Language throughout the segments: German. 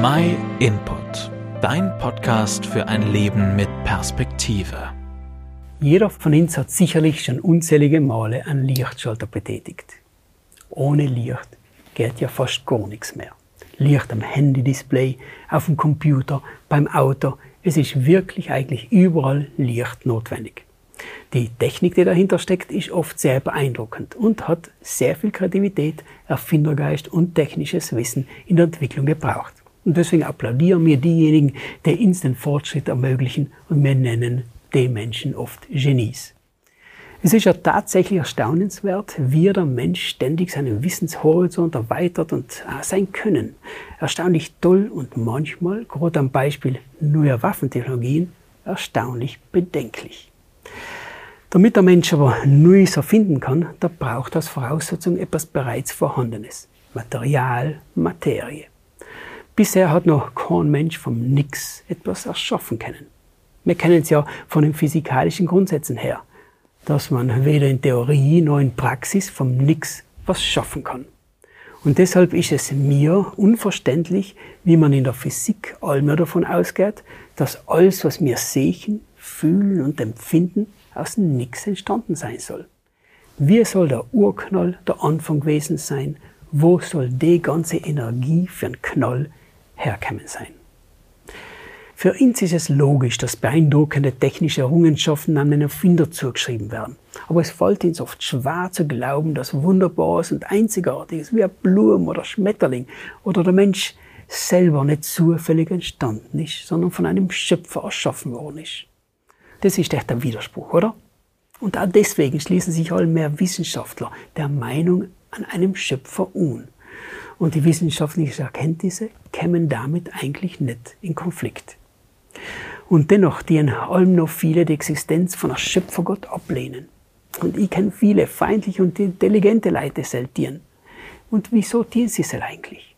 My Input, dein Podcast für ein Leben mit Perspektive. Jeder von uns hat sicherlich schon unzählige Male einen Lichtschalter betätigt. Ohne Licht geht ja fast gar nichts mehr. Licht am Handy-Display, auf dem Computer, beim Auto. Es ist wirklich eigentlich überall Licht notwendig. Die Technik, die dahinter steckt, ist oft sehr beeindruckend und hat sehr viel Kreativität, Erfindergeist und technisches Wissen in der Entwicklung gebraucht. Und deswegen applaudieren wir diejenigen, die uns den Fortschritt ermöglichen und wir nennen die Menschen oft Genies. Es ist ja tatsächlich erstaunenswert, wie der Mensch ständig seinen Wissenshorizont erweitert und sein Können. Erstaunlich toll und manchmal, gerade am Beispiel neuer Waffentechnologien, erstaunlich bedenklich. Damit der Mensch aber Neues erfinden kann, da braucht als Voraussetzung etwas bereits Vorhandenes. Material, Materie. Bisher hat noch kein Mensch vom Nix etwas erschaffen können. Wir kennen es ja von den physikalischen Grundsätzen her, dass man weder in Theorie noch in Praxis vom Nix was schaffen kann. Und deshalb ist es mir unverständlich, wie man in der Physik allmehr davon ausgeht, dass alles, was wir sehen, fühlen und empfinden, aus dem Nix entstanden sein soll. Wie soll der Urknall der Anfang gewesen sein? Wo soll die ganze Energie für einen Knall herkommen sein. Für uns ist es logisch, dass beeindruckende technische Errungenschaften an einen Erfinder zugeschrieben werden. Aber es fällt uns oft schwer zu glauben, dass Wunderbares und Einzigartiges wie ein Blum oder Schmetterling oder der Mensch selber nicht zufällig entstanden ist, sondern von einem Schöpfer erschaffen worden ist. Das ist echt ein Widerspruch, oder? Und auch deswegen schließen sich all mehr Wissenschaftler der Meinung an einem Schöpfer un. Und die wissenschaftlichen Erkenntnisse kämen damit eigentlich nicht in Konflikt. Und dennoch dienen allem noch viele die Existenz von einem Schöpfergott ablehnen. Und ich kenne viele feindliche und intelligente Leute seltieren. Und wieso tun sie es eigentlich?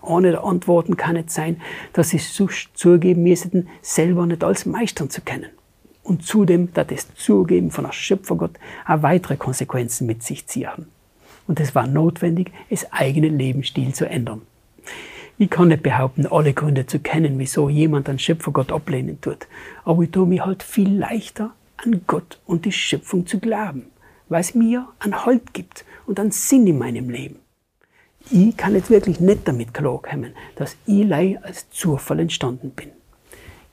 Ohne der Antworten kann es sein, dass sie zugeben müssten, selber nicht als Meistern zu kennen. Und zudem, dass das Zugeben von einem Schöpfergott auch weitere Konsequenzen mit sich ziehen und es war notwendig, es eigenen Lebensstil zu ändern. Ich kann nicht behaupten, alle Gründe zu kennen, wieso jemand an Schöpfergott ablehnen tut. Aber ich tue mir halt viel leichter, an Gott und die Schöpfung zu glauben, weil es mir einen Halt gibt und einen Sinn in meinem Leben. Ich kann jetzt wirklich nicht damit klarkommen, dass ich als Zufall entstanden bin.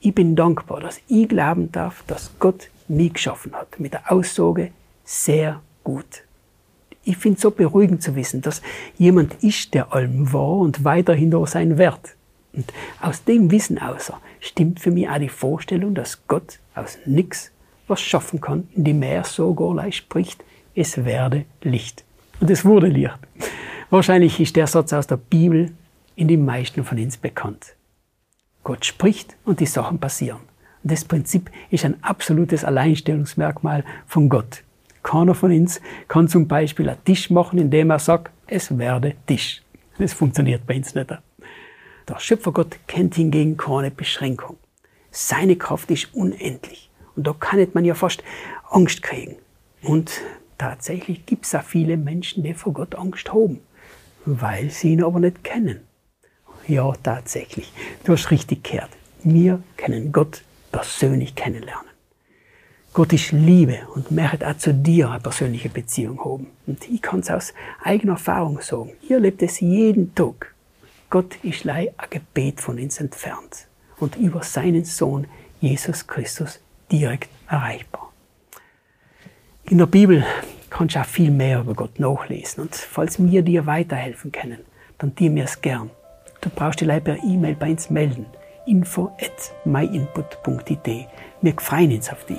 Ich bin dankbar, dass ich glauben darf, dass Gott mich geschaffen hat, mit der Aussage sehr gut ich finde es so beruhigend zu wissen, dass jemand ist, der allem war und weiterhin da sein wird. Und aus dem Wissen außer stimmt für mich auch die Vorstellung, dass Gott aus nichts was schaffen kann, indem er sogar leicht spricht, es werde Licht. Und es wurde Licht. Wahrscheinlich ist der Satz aus der Bibel in den meisten von uns bekannt. Gott spricht und die Sachen passieren. Und das Prinzip ist ein absolutes Alleinstellungsmerkmal von Gott. Keiner von uns kann zum Beispiel einen Tisch machen, indem er sagt, es werde Tisch. Das funktioniert bei uns nicht. Der Schöpfergott kennt hingegen keine Beschränkung. Seine Kraft ist unendlich. Und da kann man ja fast Angst kriegen. Und tatsächlich gibt es auch viele Menschen, die vor Gott Angst haben, weil sie ihn aber nicht kennen. Ja, tatsächlich. Du hast richtig gehört. Wir können Gott persönlich kennenlernen. Gott ist Liebe und möchte auch zu dir eine persönliche Beziehung haben. Und ich kann es aus eigener Erfahrung sagen. Ihr erlebt es jeden Tag. Gott ist leider ein Gebet von uns entfernt und über seinen Sohn Jesus Christus direkt erreichbar. In der Bibel kannst du auch viel mehr über Gott nachlesen und falls wir dir weiterhelfen können, dann dir mir es gern. Du brauchst dich leider per E-Mail bei uns melden. info at myinput.it. Wir freuen uns auf dich.